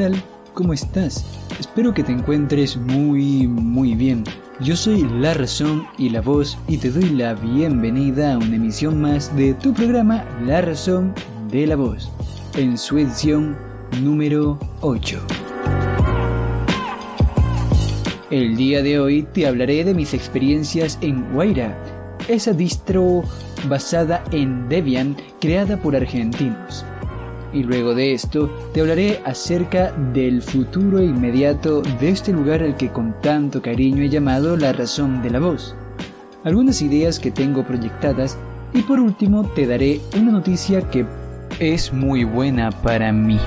Hey, hola, ¿qué tal? ¿Cómo estás? Espero que te encuentres muy, muy bien. Yo soy La Razón y la Voz y te doy la bienvenida a una emisión más de tu programa La Razón de la Voz, en su edición número 8. El día de hoy te hablaré de mis experiencias en Guaira, esa distro basada en Debian creada por argentinos. Y luego de esto te hablaré acerca del futuro inmediato de este lugar al que con tanto cariño he llamado la razón de la voz. Algunas ideas que tengo proyectadas y por último te daré una noticia que es muy buena para mí.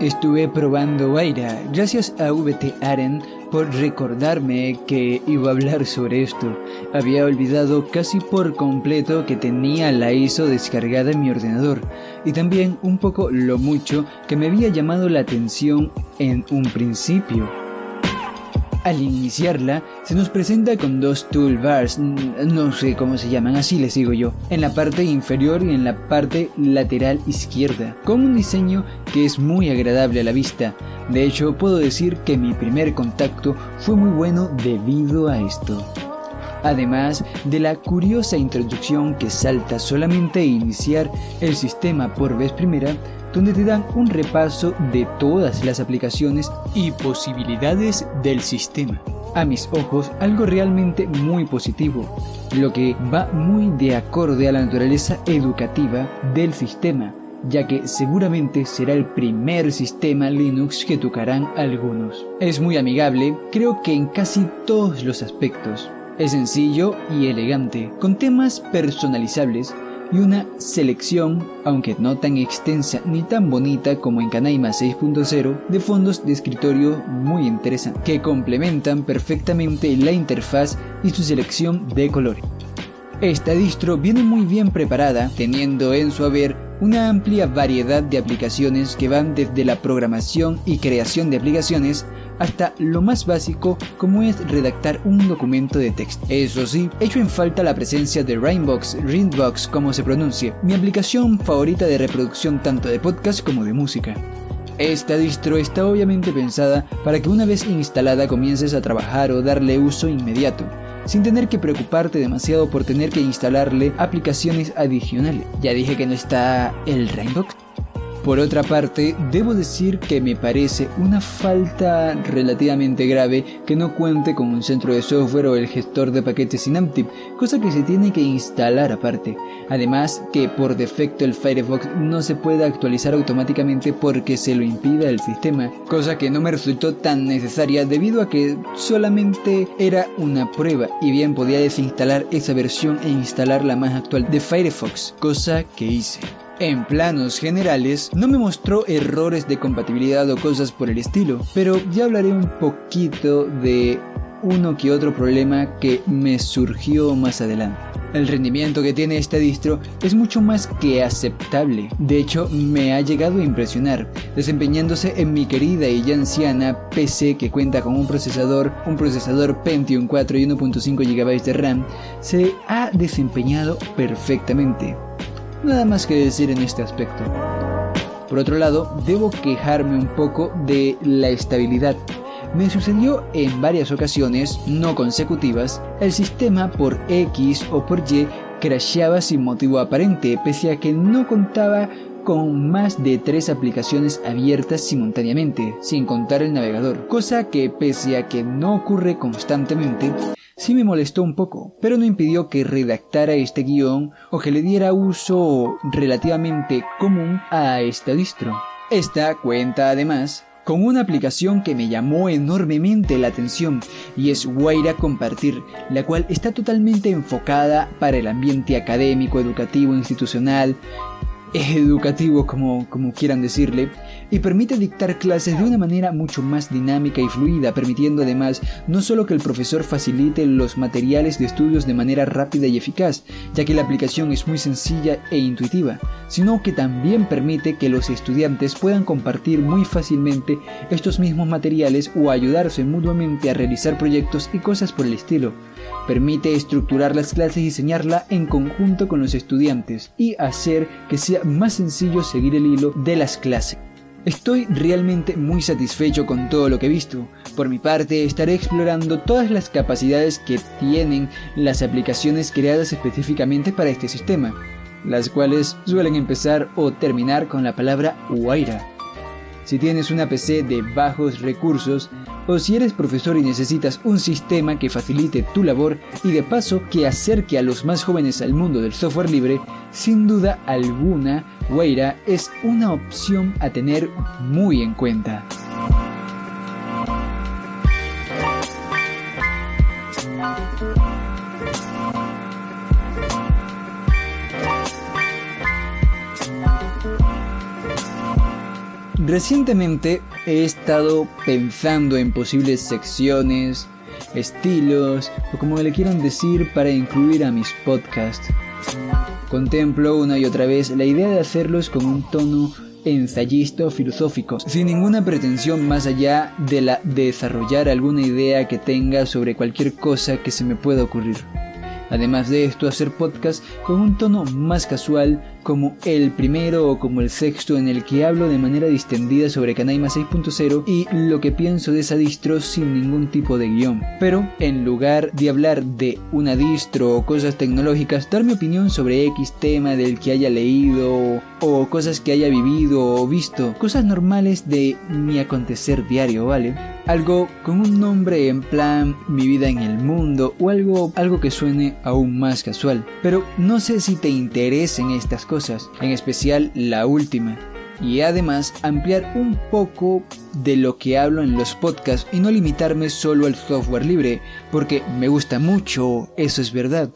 Estuve probando Waira, gracias a VT Aren por recordarme que iba a hablar sobre esto. Había olvidado casi por completo que tenía la ISO descargada en mi ordenador y también un poco lo mucho que me había llamado la atención en un principio. Al iniciarla, se nos presenta con dos toolbars, no sé cómo se llaman, así les digo yo, en la parte inferior y en la parte lateral izquierda, con un diseño que es muy agradable a la vista. De hecho, puedo decir que mi primer contacto fue muy bueno debido a esto. Además de la curiosa introducción que salta solamente a iniciar el sistema por vez primera, donde te dan un repaso de todas las aplicaciones y posibilidades del sistema. A mis ojos, algo realmente muy positivo, lo que va muy de acorde a la naturaleza educativa del sistema, ya que seguramente será el primer sistema Linux que tocarán algunos. Es muy amigable, creo que en casi todos los aspectos. Es sencillo y elegante, con temas personalizables y una selección, aunque no tan extensa ni tan bonita como en Canaima 6.0, de fondos de escritorio muy interesantes, que complementan perfectamente la interfaz y su selección de colores. Esta distro viene muy bien preparada, teniendo en su haber una amplia variedad de aplicaciones que van desde la programación y creación de aplicaciones hasta lo más básico como es redactar un documento de texto. Eso sí, hecho en falta la presencia de Rainbox, Ringbox como se pronuncie, mi aplicación favorita de reproducción tanto de podcast como de música. Esta distro está obviamente pensada para que una vez instalada comiences a trabajar o darle uso inmediato, sin tener que preocuparte demasiado por tener que instalarle aplicaciones adicionales. Ya dije que no está el Rainbox. Por otra parte, debo decir que me parece una falta relativamente grave que no cuente con un centro de software o el gestor de paquetes Synaptic, cosa que se tiene que instalar aparte. Además, que por defecto el Firefox no se puede actualizar automáticamente porque se lo impida el sistema, cosa que no me resultó tan necesaria debido a que solamente era una prueba y bien podía desinstalar esa versión e instalar la más actual de Firefox, cosa que hice. En planos generales, no me mostró errores de compatibilidad o cosas por el estilo, pero ya hablaré un poquito de uno que otro problema que me surgió más adelante. El rendimiento que tiene esta distro es mucho más que aceptable. De hecho, me ha llegado a impresionar, desempeñándose en mi querida y ya anciana PC que cuenta con un procesador, un procesador Pentium 4 y 1.5 GB de RAM, se ha desempeñado perfectamente. Nada más que decir en este aspecto. Por otro lado, debo quejarme un poco de la estabilidad. Me sucedió en varias ocasiones, no consecutivas, el sistema por X o por Y crasheaba sin motivo aparente, pese a que no contaba con más de tres aplicaciones abiertas simultáneamente, sin contar el navegador, cosa que pese a que no ocurre constantemente, sí me molestó un poco, pero no impidió que redactara este guion o que le diera uso relativamente común a esta distro. Esta cuenta además con una aplicación que me llamó enormemente la atención y es Guaira Compartir, la cual está totalmente enfocada para el ambiente académico, educativo, institucional educativo como, como quieran decirle, y permite dictar clases de una manera mucho más dinámica y fluida, permitiendo además no solo que el profesor facilite los materiales de estudios de manera rápida y eficaz, ya que la aplicación es muy sencilla e intuitiva, sino que también permite que los estudiantes puedan compartir muy fácilmente estos mismos materiales o ayudarse mutuamente a realizar proyectos y cosas por el estilo. Permite estructurar las clases y diseñarla en conjunto con los estudiantes y hacer que sea más sencillo seguir el hilo de las clases. Estoy realmente muy satisfecho con todo lo que he visto. Por mi parte, estaré explorando todas las capacidades que tienen las aplicaciones creadas específicamente para este sistema, las cuales suelen empezar o terminar con la palabra Waira. Si tienes una PC de bajos recursos, o si eres profesor y necesitas un sistema que facilite tu labor y de paso que acerque a los más jóvenes al mundo del software libre, sin duda alguna, Weira es una opción a tener muy en cuenta. Recientemente he estado pensando en posibles secciones, estilos o como le quieran decir para incluir a mis podcasts. Contemplo una y otra vez la idea de hacerlos con un tono ensayista o filosófico, sin ninguna pretensión más allá de la de desarrollar alguna idea que tenga sobre cualquier cosa que se me pueda ocurrir. Además de esto, hacer podcast con un tono más casual, como el primero o como el sexto en el que hablo de manera distendida sobre Canaima 6.0 y lo que pienso de esa distro sin ningún tipo de guion. Pero en lugar de hablar de una distro o cosas tecnológicas, dar mi opinión sobre X tema del que haya leído o cosas que haya vivido o visto, cosas normales de mi acontecer diario, ¿vale? Algo con un nombre en plan mi vida en el mundo o algo algo que suene aún más casual. Pero no sé si te interesen estas cosas en especial la última. Y además ampliar un poco de lo que hablo en los podcasts y no limitarme solo al software libre, porque me gusta mucho, eso es verdad.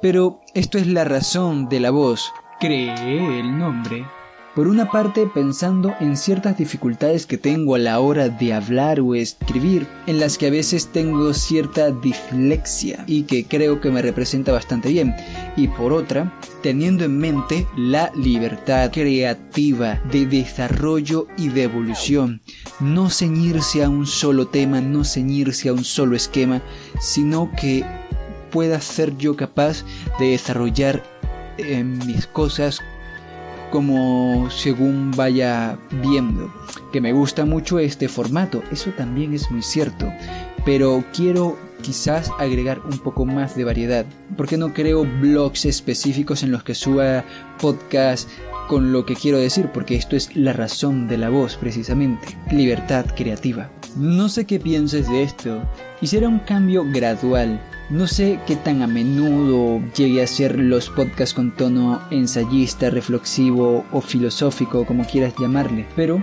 Pero esto es la razón de la voz. Creé el nombre por una parte pensando en ciertas dificultades que tengo a la hora de hablar o escribir, en las que a veces tengo cierta dislexia y que creo que me representa bastante bien, y por otra, teniendo en mente la libertad creativa de desarrollo y de evolución, no ceñirse a un solo tema, no ceñirse a un solo esquema, sino que pueda ser yo capaz de desarrollar eh, mis cosas como según vaya viendo. Que me gusta mucho este formato, eso también es muy cierto. Pero quiero quizás agregar un poco más de variedad. Porque no creo blogs específicos en los que suba podcast con lo que quiero decir, porque esto es la razón de la voz precisamente, libertad creativa. No sé qué pienses de esto, será un cambio gradual, no sé qué tan a menudo llegue a ser los podcasts con tono ensayista, reflexivo o filosófico, como quieras llamarle, pero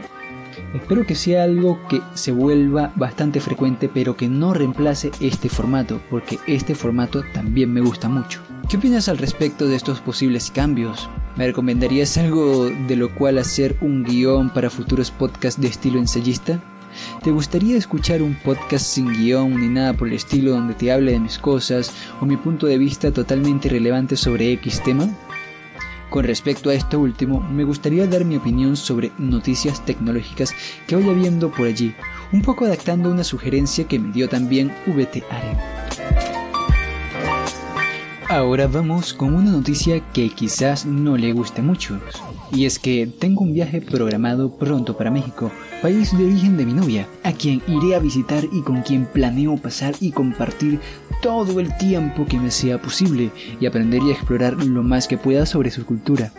espero que sea algo que se vuelva bastante frecuente, pero que no reemplace este formato, porque este formato también me gusta mucho. ¿Qué opinas al respecto de estos posibles cambios? ¿Me recomendarías algo de lo cual hacer un guion para futuros podcasts de estilo ensayista? ¿Te gustaría escuchar un podcast sin guion ni nada por el estilo donde te hable de mis cosas o mi punto de vista totalmente irrelevante sobre X tema? Con respecto a esto último, me gustaría dar mi opinión sobre noticias tecnológicas que vaya viendo por allí, un poco adaptando una sugerencia que me dio también VT Aren. Ahora vamos con una noticia que quizás no le guste mucho. Y es que tengo un viaje programado pronto para México, país de origen de mi novia, a quien iré a visitar y con quien planeo pasar y compartir todo el tiempo que me sea posible y aprender y explorar lo más que pueda sobre su cultura.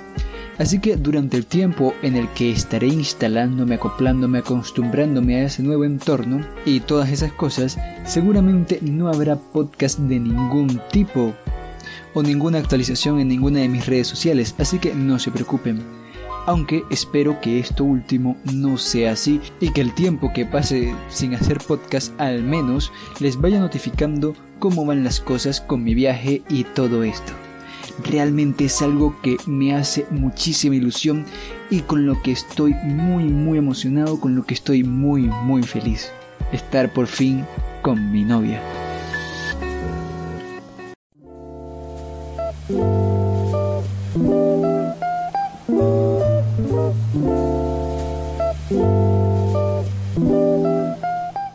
Así que durante el tiempo en el que estaré instalándome, acoplándome, acostumbrándome a ese nuevo entorno y todas esas cosas, seguramente no habrá podcast de ningún tipo o ninguna actualización en ninguna de mis redes sociales, así que no se preocupen. Aunque espero que esto último no sea así y que el tiempo que pase sin hacer podcast al menos les vaya notificando cómo van las cosas con mi viaje y todo esto. realmente es algo que me hace muchísima ilusión y con lo que estoy muy muy emocionado, con lo que estoy muy muy feliz. Estar por fin con mi novia.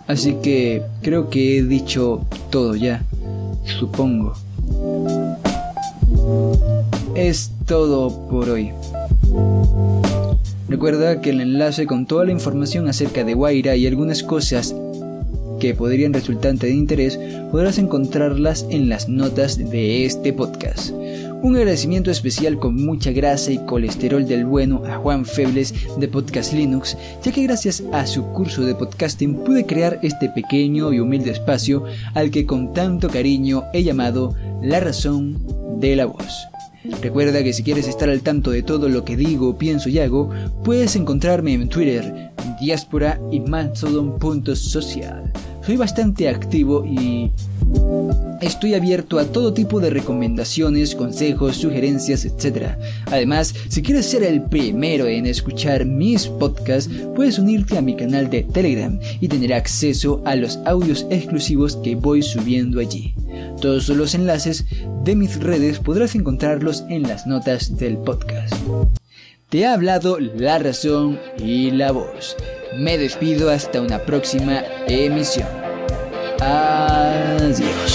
Así que creo que he dicho todo ya, supongo. Es todo por hoy. Recuerda que el enlace con toda la información acerca de Guaira y algunas cosas que podrían resultarte de interés podrás encontrarlas en las notas de este podcast. Un agradecimiento especial con mucha grasa y colesterol del bueno a Juan Febles de Podcast Linux, ya que gracias a su curso de podcasting pude crear este pequeño y humilde espacio al que con tanto cariño he llamado La razón de la voz. Recuerda que si quieres estar al tanto de todo lo que digo, pienso y hago, puedes encontrarme en Twitter, diáspora y mastodon.social. Soy bastante activo y Estoy abierto a todo tipo de recomendaciones, consejos, sugerencias, etc. Además, si quieres ser el primero en escuchar mis podcasts, puedes unirte a mi canal de Telegram y tener acceso a los audios exclusivos que voy subiendo allí. Todos los enlaces de mis redes podrás encontrarlos en las notas del podcast. Te ha hablado la razón y la voz. Me despido hasta una próxima emisión. Adiós.